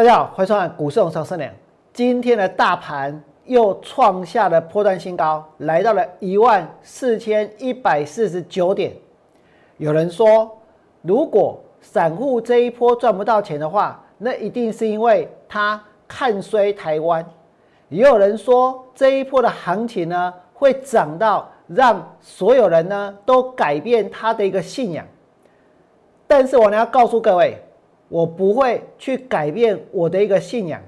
大家好，欢迎收看股市红上升量。今天的大盘又创下了波段新高，来到了一万四千一百四十九点。有人说，如果散户这一波赚不到钱的话，那一定是因为他看衰台湾。也有人说，这一波的行情呢，会涨到让所有人呢都改变他的一个信仰。但是我呢要告诉各位。我不会去改变我的一个信仰，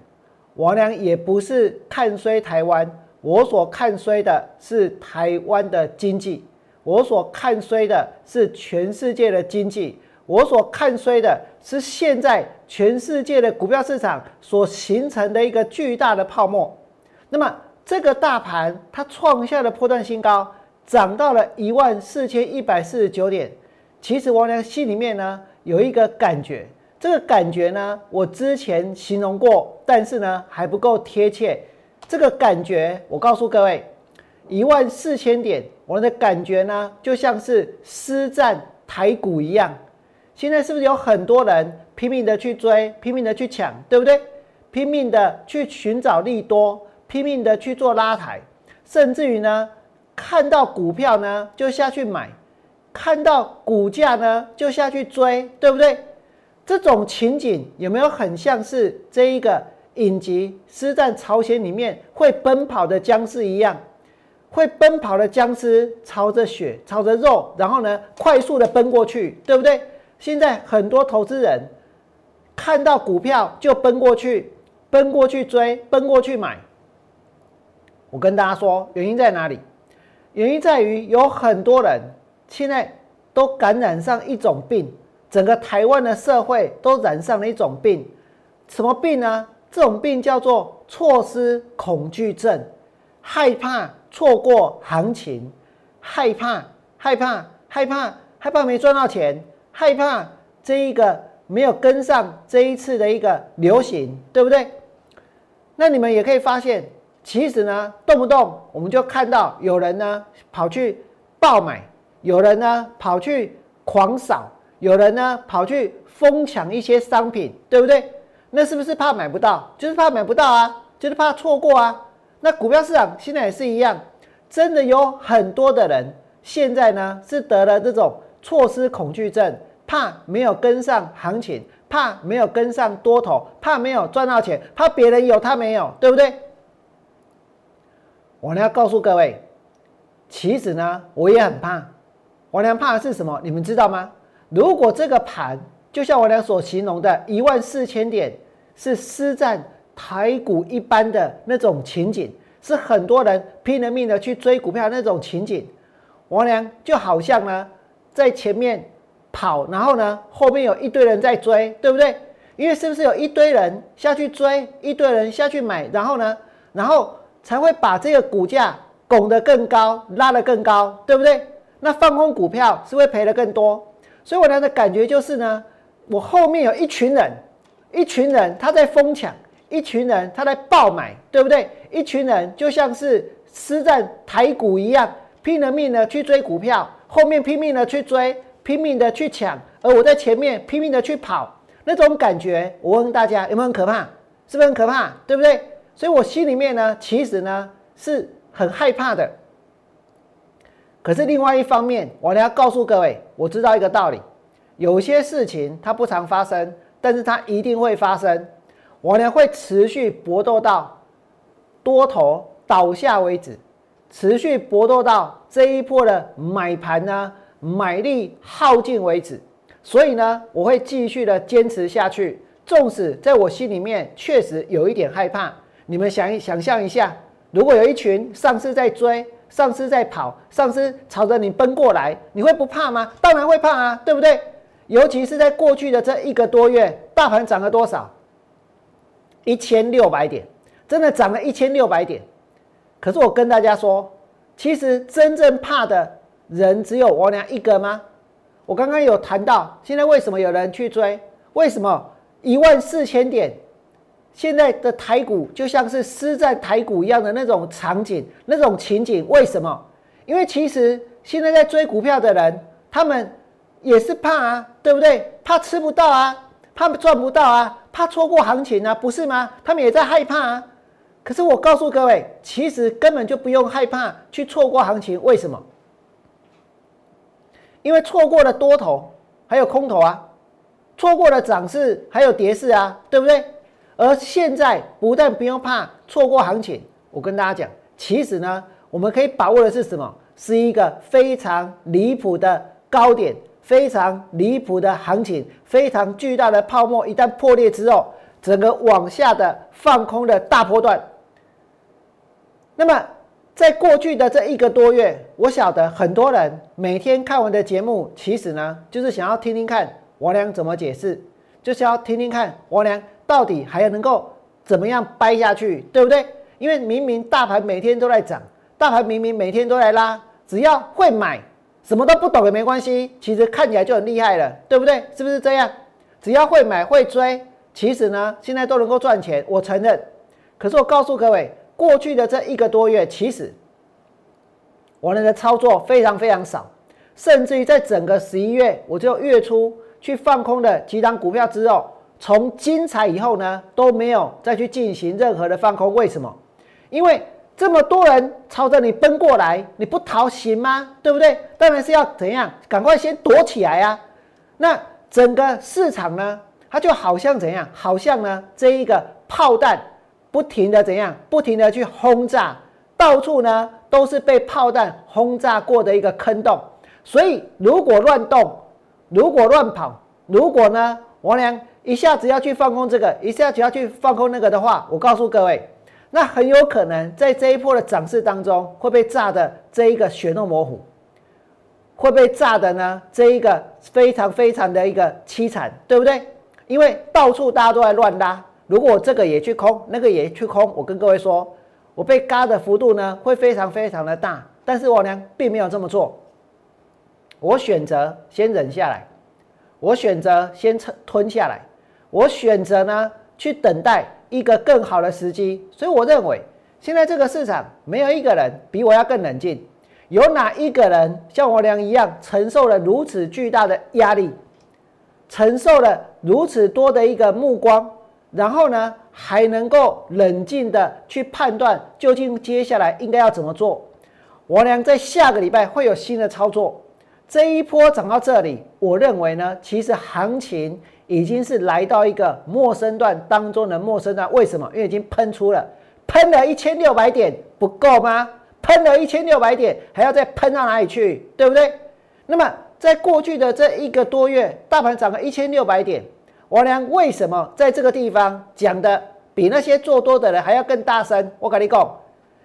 王良也不是看衰台湾，我所看衰的是台湾的经济，我所看衰的是全世界的经济，我所看衰的是现在全世界的股票市场所形成的一个巨大的泡沫。那么这个大盘它创下了破断新高，涨到了一万四千一百四十九点。其实王良心里面呢有一个感觉。这个感觉呢，我之前形容过，但是呢还不够贴切。这个感觉，我告诉各位，一万四千点，我的感觉呢，就像是施战台股一样。现在是不是有很多人拼命的去追，拼命的去抢，对不对？拼命的去寻找利多，拼命的去做拉抬，甚至于呢，看到股票呢就下去买，看到股价呢就下去追，对不对？这种情景有没有很像是这一个影集《师战朝鲜》里面会奔跑的僵尸一样？会奔跑的僵尸朝着血、朝着肉，然后呢，快速的奔过去，对不对？现在很多投资人看到股票就奔过去，奔过去追，奔过去买。我跟大家说，原因在哪里？原因在于有很多人现在都感染上一种病。整个台湾的社会都染上了一种病，什么病呢？这种病叫做错失恐惧症，害怕错过行情，害怕害怕害怕害怕没赚到钱，害怕这一个没有跟上这一次的一个流行，对不对？那你们也可以发现，其实呢，动不动我们就看到有人呢跑去爆买，有人呢跑去狂扫。有人呢跑去疯抢一些商品，对不对？那是不是怕买不到？就是怕买不到啊，就是怕错过啊。那股票市场现在也是一样，真的有很多的人现在呢是得了这种错失恐惧症，怕没有跟上行情，怕没有跟上多头，怕没有赚到钱，怕别人有他没有，对不对？我呢要告诉各位，其实呢我也很怕。我娘怕的是什么？你们知道吗？如果这个盘就像我俩所形容的一万四千点是施战台股一般的那种情景，是很多人拼了命的去追股票那种情景，王良就好像呢在前面跑，然后呢后面有一堆人在追，对不对？因为是不是有一堆人下去追，一堆人下去买，然后呢，然后才会把这个股价拱得更高，拉得更高，对不对？那放空股票是会赔的更多。所以我的感觉就是呢，我后面有一群人，一群人他在疯抢，一群人他在爆买，对不对？一群人就像是施战台股一样，拼了命的去追股票，后面拼命的去追，拼命的去抢，而我在前面拼命的去跑，那种感觉，我问大家有没有很可怕？是不是很可怕？对不对？所以我心里面呢，其实呢是很害怕的。可是另外一方面，我呢要告诉各位，我知道一个道理：有些事情它不常发生，但是它一定会发生。我呢会持续搏斗到多头倒下为止，持续搏斗到这一波的买盘呢买力耗尽为止。所以呢，我会继续的坚持下去，纵使在我心里面确实有一点害怕。你们想想象一下，如果有一群上司在追。上司在跑，上司朝着你奔过来，你会不怕吗？当然会怕啊，对不对？尤其是在过去的这一个多月，大盘涨了多少？一千六百点，真的涨了一千六百点。可是我跟大家说，其实真正怕的人只有我俩一个吗？我刚刚有谈到，现在为什么有人去追？为什么一万四千点？现在的台股就像是施在台股一样的那种场景、那种情景，为什么？因为其实现在在追股票的人，他们也是怕啊，对不对？怕吃不到啊，怕赚不到啊，怕错过行情啊，不是吗？他们也在害怕啊。可是我告诉各位，其实根本就不用害怕去错过行情，为什么？因为错过了多头，还有空头啊，错过了涨势，还有跌势啊，对不对？而现在不但不用怕错过行情，我跟大家讲，其实呢，我们可以把握的是什么？是一个非常离谱的高点，非常离谱的行情，非常巨大的泡沫。一旦破裂之后，整个往下的放空的大波段。那么，在过去的这一个多月，我晓得很多人每天看完的节目，其实呢，就是想要听听看王良怎么解释，就是要听听看王良到底还要能够怎么样掰下去，对不对？因为明明大盘每天都在涨，大盘明明每天都在拉，只要会买，什么都不懂也没关系，其实看起来就很厉害了，对不对？是不是这样？只要会买会追，其实呢，现在都能够赚钱，我承认。可是我告诉各位。过去的这一个多月，其实我们的操作非常非常少，甚至于在整个十一月，我就月初去放空的几档股票之后，从精彩以后呢，都没有再去进行任何的放空。为什么？因为这么多人朝着你奔过来，你不逃行吗？对不对？当然是要怎样，赶快先躲起来啊！那整个市场呢，它就好像怎样？好像呢，这一个炮弹。不停的怎样？不停的去轰炸，到处呢都是被炮弹轰炸过的一个坑洞。所以如果乱动，如果乱跑，如果呢我俩一下子要去放空这个，一下子要去放空那个的话，我告诉各位，那很有可能在这一波的涨势当中会被炸的这一个血肉模糊，会被炸的呢这一个非常非常的一个凄惨，对不对？因为到处大家都在乱拉。如果这个也去空，那个也去空，我跟各位说，我被嘎的幅度呢会非常非常的大。但是我呢并没有这么做，我选择先忍下来，我选择先吞吞下来，我选择呢去等待一个更好的时机。所以我认为现在这个市场没有一个人比我要更冷静。有哪一个人像我俩一样承受了如此巨大的压力，承受了如此多的一个目光？然后呢，还能够冷静的去判断究竟接下来应该要怎么做。我俩在下个礼拜会有新的操作。这一波涨到这里，我认为呢，其实行情已经是来到一个陌生段当中的陌生段。为什么？因为已经喷出了，喷了一千六百点不够吗？喷了一千六百点，还要再喷到哪里去？对不对？那么在过去的这一个多月，大盘涨了一千六百点。王良为什么在这个地方讲的比那些做多的人还要更大声？我跟你讲，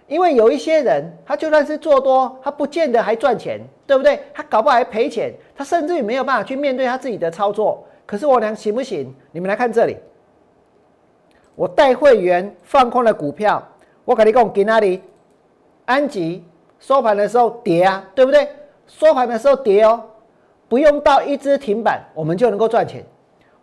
因为有一些人，他就算是做多，他不见得还赚钱，对不对？他搞不好还赔钱，他甚至于没有办法去面对他自己的操作。可是王娘行不行？你们来看这里，我带会员放空了股票，我跟你讲，给哪里？安吉收盘的时候跌啊，对不对？收盘的时候跌哦，不用到一只停板，我们就能够赚钱。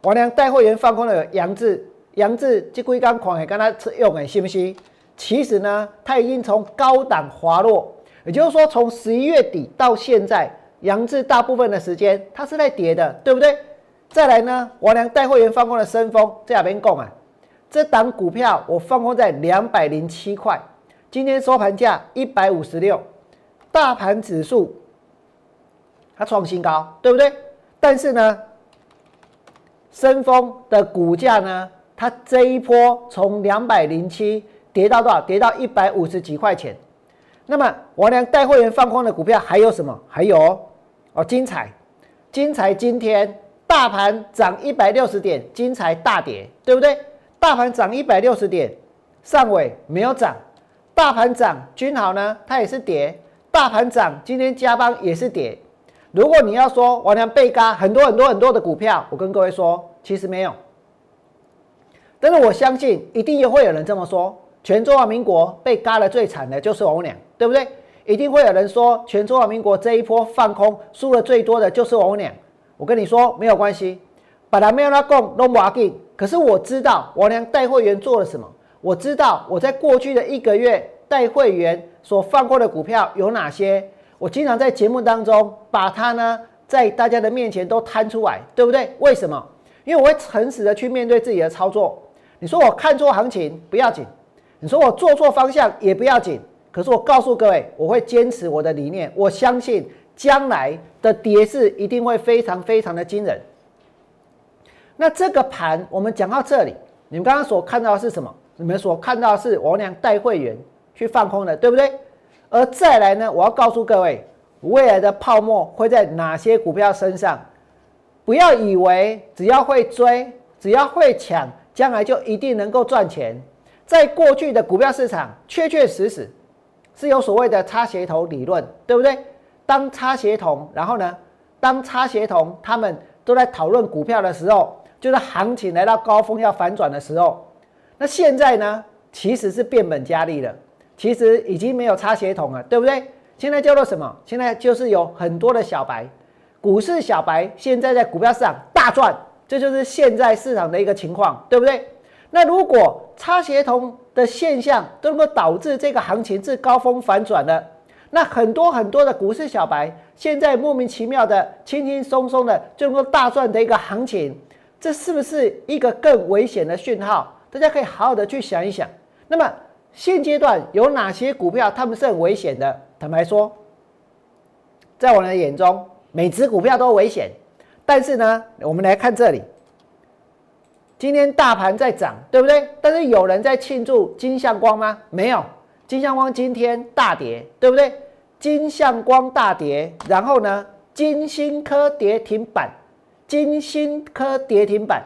王良带会员放空了杨志，杨志这龟缸狂也跟他吃用诶，信不信？其实呢，他已经从高档滑落，也就是说，从十一月底到现在，杨志大部分的时间它是在跌的，对不对？再来呢，王良带会员放空的深丰，这边讲啊，这档股票我放空在两百零七块，今天收盘价一百五十六，大盘指数它创新高，对不对？但是呢？深丰的股价呢？它这一波从两百零七跌到多少？跌到一百五十几块钱。那么王良带会员放空的股票还有什么？还有哦哦，精彩，精彩！今天大盘涨一百六十点，精彩大跌，对不对？大盘涨一百六十点，上尾没有涨。大盘涨，君豪呢？它也是跌。大盘涨，今天加邦也是跌。如果你要说王良被嘎很多很多很多的股票，我跟各位说，其实没有。但是我相信一定也会有人这么说，全中华民国被嘎的最惨的就是王良，对不对？一定会有人说，全中华民国这一波放空输的最多的就是王良。我跟你说没有关系，本来没有他供都不紧。可是我知道王良带会员做了什么，我知道我在过去的一个月带会员所放过的股票有哪些。我经常在节目当中把它呢，在大家的面前都摊出来，对不对？为什么？因为我会诚实的去面对自己的操作。你说我看错行情不要紧，你说我做错方向也不要紧。可是我告诉各位，我会坚持我的理念，我相信将来的跌势一定会非常非常的惊人。那这个盘我们讲到这里，你们刚刚所看到的是什么？你们所看到的是王良带会员去放空的，对不对？而再来呢，我要告诉各位，未来的泡沫会在哪些股票身上？不要以为只要会追，只要会抢。将来就一定能够赚钱。在过去的股票市场，确确实实是有所谓的差鞋头理论，对不对？当差协同，然后呢，当差协同他们都在讨论股票的时候，就是行情来到高峰要反转的时候。那现在呢，其实是变本加厉了，其实已经没有差协同了，对不对？现在叫做什么？现在就是有很多的小白，股市小白，现在在股票市场大赚。这就是现在市场的一个情况，对不对？那如果差协同的现象都能够导致这个行情至高峰反转了，那很多很多的股市小白现在莫名其妙的轻轻松松的就能够大赚的一个行情，这是不是一个更危险的讯号？大家可以好好的去想一想。那么现阶段有哪些股票他们是很危险的？坦白说，在我的眼中，每只股票都危险。但是呢，我们来看这里，今天大盘在涨，对不对？但是有人在庆祝金相光吗？没有，金相光今天大跌，对不对？金相光大跌，然后呢，金星科跌停板，金星科跌停板，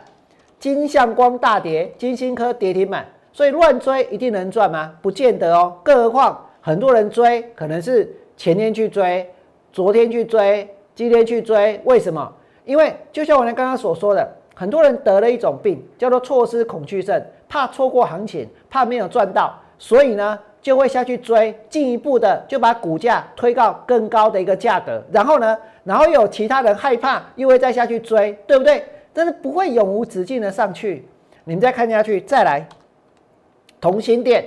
金相光大跌，金星科跌停板，所以乱追一定能赚吗？不见得哦。更何况很多人追，可能是前天去追，昨天去追，今天去追，为什么？因为就像我们刚刚所说的，很多人得了一种病，叫做错失恐惧症，怕错过行情，怕没有赚到，所以呢就会下去追，进一步的就把股价推到更高的一个价格，然后呢，然后有其他人害怕，又会再下去追，对不对？但是不会永无止境的上去。你们再看下去，再来，同心店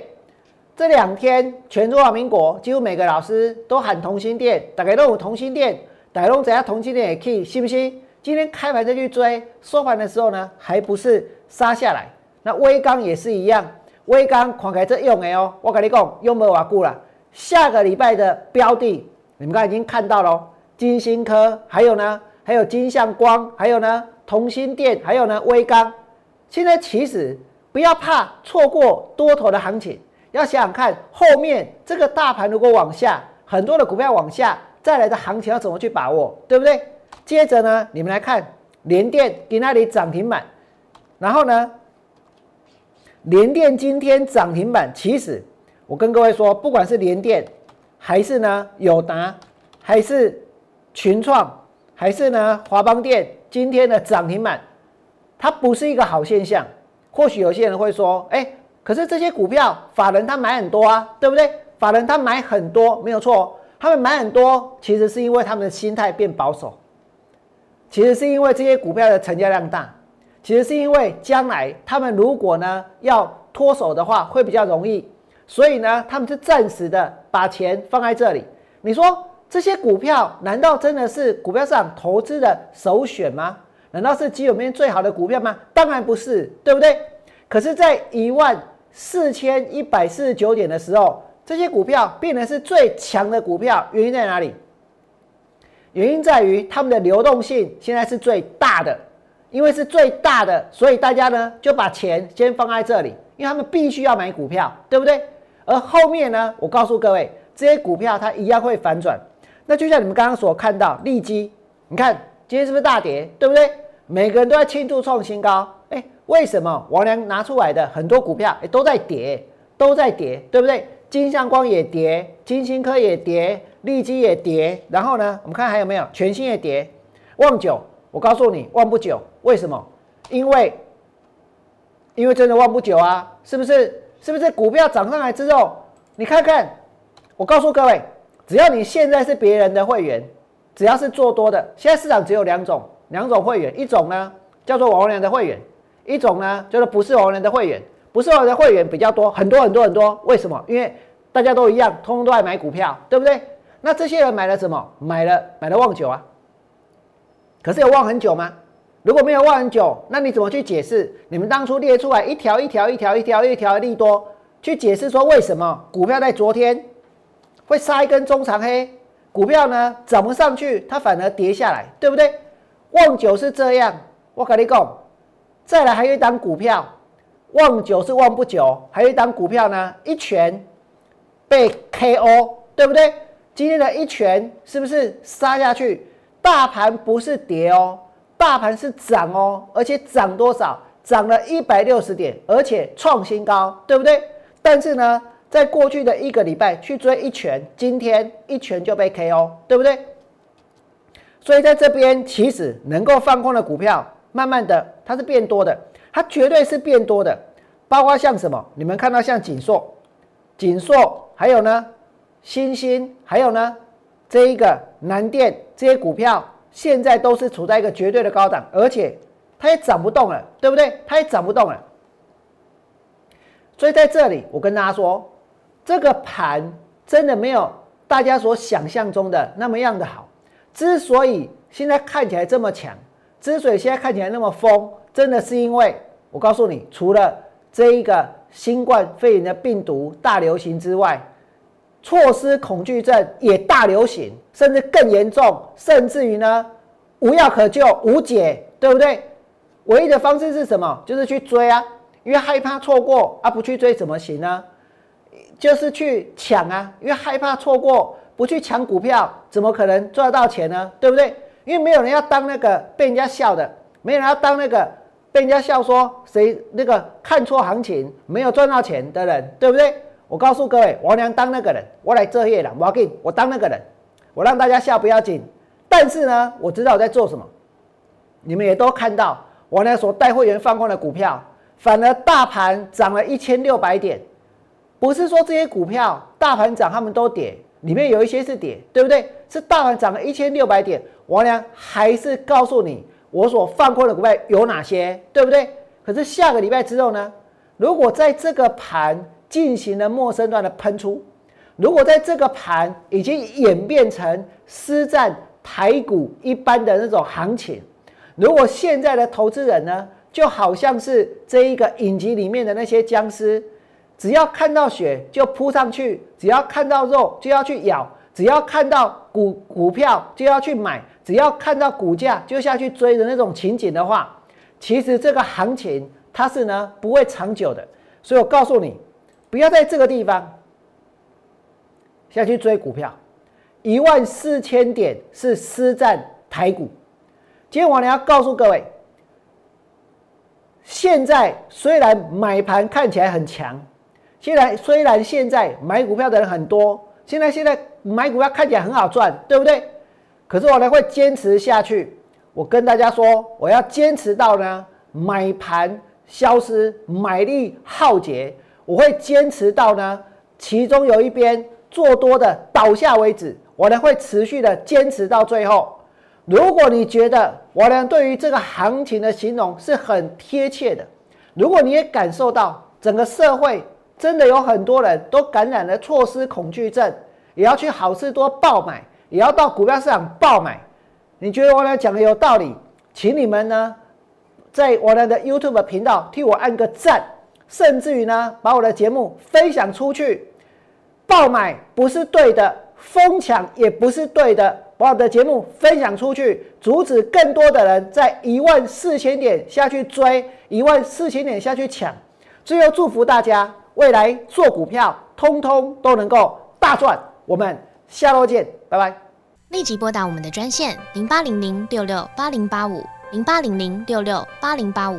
这两天全中华民国几乎每个老师都喊同心店，大家都有同心店，大家都怎样同心店也可以，信不信？今天开盘再去追，收盘的时候呢，还不是杀下来？那微钢也是一样，微钢看开这用的哦，我跟你讲，用不瓦固了。下个礼拜的标的，你们刚才已经看到了，金星科，还有呢，还有金相光，还有呢，同心电，还有呢，微钢。现在其实不要怕错过多头的行情，要想想看后面这个大盘如果往下，很多的股票往下再来的行情要怎么去把握，对不对？接着呢，你们来看联电给那里涨停板，然后呢，联电今天涨停板，其实我跟各位说，不管是联电，还是呢友达，还是群创，还是呢华邦电，今天的涨停板，它不是一个好现象。或许有些人会说，哎，可是这些股票法人他买很多啊，对不对？法人他买很多没有错，他们买很多，其实是因为他们的心态变保守。其实是因为这些股票的成交量大，其实是因为将来他们如果呢要脱手的话会比较容易，所以呢他们是暂时的把钱放在这里。你说这些股票难道真的是股票市场投资的首选吗？难道是基本面最好的股票吗？当然不是，对不对？可是，在一万四千一百四十九点的时候，这些股票变成是最强的股票，原因在哪里？原因在于他们的流动性现在是最大的，因为是最大的，所以大家呢就把钱先放在这里，因为他们必须要买股票，对不对？而后面呢，我告诉各位，这些股票它一样会反转。那就像你们刚刚所看到，利基，你看今天是不是大跌，对不对？每个人都在庆祝创新高，哎，为什么？王良拿出来的很多股票，哎，都在跌，都在跌，对不对？金相光也跌，金星科也跌。利基也跌，然后呢？我们看还有没有全新也跌。旺九，我告诉你，旺不久。为什么？因为，因为真的旺不久啊，是不是？是不是股票涨上来之后，你看看，我告诉各位，只要你现在是别人的会员，只要是做多的，现在市场只有两种，两种会员，一种呢叫做王良的会员，一种呢叫做不是王良的会员。不是王良的会员比较多，很多很多很多。为什么？因为大家都一样，通通都爱买股票，对不对？那这些人买了什么？买了买了旺久啊，可是有旺很久吗？如果没有望很久，那你怎么去解释你们当初列出来一条一条一条一条一条的利多，去解释说为什么股票在昨天会杀一根中长黑，股票呢涨不上去，它反而跌下来，对不对？望九是这样，我跟你讲，再来还有一档股票，望九是望不久，还有一档股票呢，一拳被 KO，对不对？今天的一拳是不是杀下去？大盘不是跌哦。大盘是涨哦，而且涨多少？涨了一百六十点，而且创新高，对不对？但是呢，在过去的一个礼拜去追一拳，今天一拳就被 KO，对不对？所以在这边其实能够放空的股票，慢慢的它是变多的，它绝对是变多的。包括像什么？你们看到像锦硕、锦硕，还有呢，新兴，还有呢，这一个南电这些股票。现在都是处在一个绝对的高档，而且它也涨不动了，对不对？它也涨不动了。所以在这里，我跟大家说，这个盘真的没有大家所想象中的那么样的好。之所以现在看起来这么强，之所以现在看起来那么疯，真的是因为我告诉你，除了这一个新冠肺炎的病毒大流行之外。错失恐惧症也大流行，甚至更严重，甚至于呢无药可救、无解，对不对？唯一的方式是什么？就是去追啊，因为害怕错过啊，不去追怎么行呢？就是去抢啊，因为害怕错过，不去抢股票，怎么可能赚得到钱呢？对不对？因为没有人要当那个被人家笑的，没有人要当那个被人家笑说谁那个看错行情没有赚到钱的人，对不对？我告诉各位，王良当那个人，我来这业了。我要给我当那个人，我让大家笑不要紧。但是呢，我知道我在做什么。你们也都看到，王良所带会员放空的股票，反而大盘涨了一千六百点。不是说这些股票大盘涨他们都跌，里面有一些是跌，对不对？是大盘涨了一千六百点，王良还是告诉你我所放空的股票有哪些，对不对？可是下个礼拜之后呢，如果在这个盘，进行了陌生段的喷出，如果在这个盘已经演变成私占台股一般的那种行情，如果现在的投资人呢，就好像是这一个影集里面的那些僵尸，只要看到血就扑上去，只要看到肉就要去咬，只要看到股股票就要去买，只要看到股价就下去追的那种情景的话，其实这个行情它是呢不会长久的，所以我告诉你。不要在这个地方下去追股票，一万四千点是私占台股。今天我呢要告诉各位，现在虽然买盘看起来很强，现在虽然现在买股票的人很多，现在现在买股票看起来很好赚，对不对？可是我呢会坚持下去。我跟大家说，我要坚持到呢买盘消失，买力耗竭。我会坚持到呢，其中有一边做多的倒下为止，我呢会持续的坚持到最后。如果你觉得我呢对于这个行情的形容是很贴切的，如果你也感受到整个社会真的有很多人都感染了错失恐惧症，也要去好事多爆买，也要到股票市场爆买，你觉得我俩讲的有道理，请你们呢在我俩的 YouTube 频道替我按个赞。甚至于呢，把我的节目分享出去，爆买不是对的，疯抢也不是对的。把我的节目分享出去，阻止更多的人在一万四千点下去追，一万四千点下去抢。最后祝福大家未来做股票，通通都能够大赚。我们下周见，拜拜。立即拨打我们的专线零八零零六六八零八五。零八零零六六八零八五